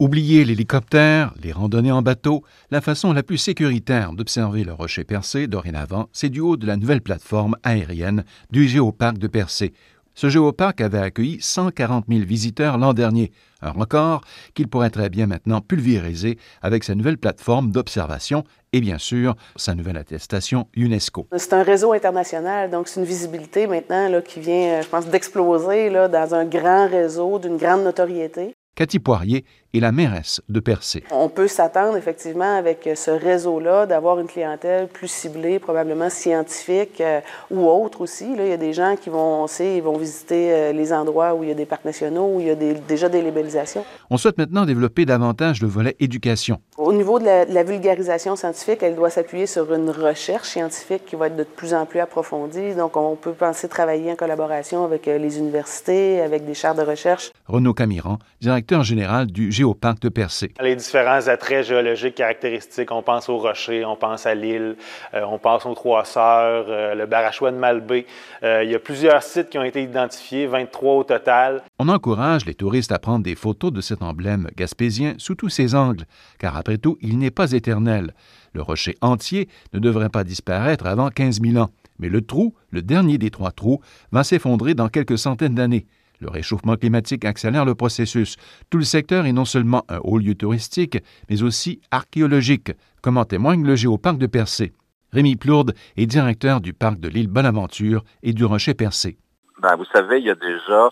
Oubliez l'hélicoptère, les randonnées en bateau, la façon la plus sécuritaire d'observer le rocher percé dorénavant, c'est du haut de la nouvelle plateforme aérienne du géoparc de Percé. Ce géoparc avait accueilli 140 000 visiteurs l'an dernier, un record qu'il pourrait très bien maintenant pulvériser avec sa nouvelle plateforme d'observation et bien sûr sa nouvelle attestation UNESCO. C'est un réseau international, donc c'est une visibilité maintenant là, qui vient, je pense, d'exploser dans un grand réseau d'une grande notoriété. Cathy Poirier est la mairesse de Percé. On peut s'attendre effectivement avec ce réseau-là d'avoir une clientèle plus ciblée, probablement scientifique euh, ou autre aussi. Là, il y a des gens qui vont, on sait, ils vont visiter euh, les endroits où il y a des parcs nationaux, où il y a déjà des labellisations. On souhaite maintenant développer davantage le volet éducation. Au niveau de la, de la vulgarisation scientifique, elle doit s'appuyer sur une recherche scientifique qui va être de plus en plus approfondie. Donc, on peut penser travailler en collaboration avec euh, les universités, avec des chaires de recherche. Renaud Camiran, directeur général du Géoparc de Percé. Les différents attraits géologiques caractéristiques, on pense aux rochers, on pense à l'île, euh, on pense aux Trois Sœurs, euh, le Barachois de Malbé. Euh, il y a plusieurs sites qui ont été identifiés, 23 au total. On encourage les touristes à prendre des photos de cet emblème gaspésien sous tous ses angles, car après il n'est pas éternel. Le rocher entier ne devrait pas disparaître avant 15 000 ans, mais le trou, le dernier des trois trous, va s'effondrer dans quelques centaines d'années. Le réchauffement climatique accélère le processus. Tout le secteur est non seulement un haut lieu touristique, mais aussi archéologique, comme en témoigne le géoparc de Percé. Rémi Plourde est directeur du parc de l'île Bonaventure et du Rocher Percé. Ben, vous savez, il y a déjà,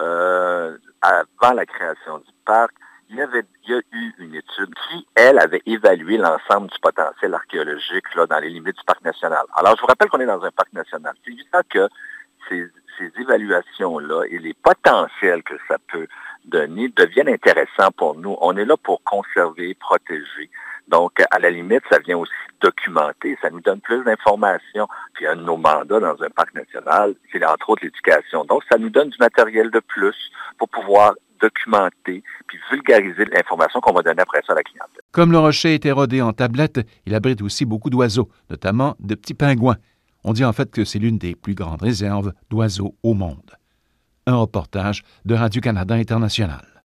euh, avant la création du parc, il y, il y a eu une étude qui, elle, avait évalué l'ensemble du potentiel archéologique là, dans les limites du parc national. Alors, je vous rappelle qu'on est dans un parc national. C'est évident que ces, évaluations-là et les potentiels que ça peut donner deviennent intéressants pour nous. On est là pour conserver, protéger. Donc, à la limite, ça vient aussi documenter, ça nous donne plus d'informations. Puis, un de nos mandats dans un parc national, c'est entre autres l'éducation. Donc, ça nous donne du matériel de plus pour pouvoir documenter puis vulgariser l'information qu'on va donner après ça à la clientèle. Comme le rocher est érodé en tablette, il abrite aussi beaucoup d'oiseaux, notamment de petits pingouins. On dit en fait que c'est l'une des plus grandes réserves d'oiseaux au monde. Un reportage de Radio-Canada International.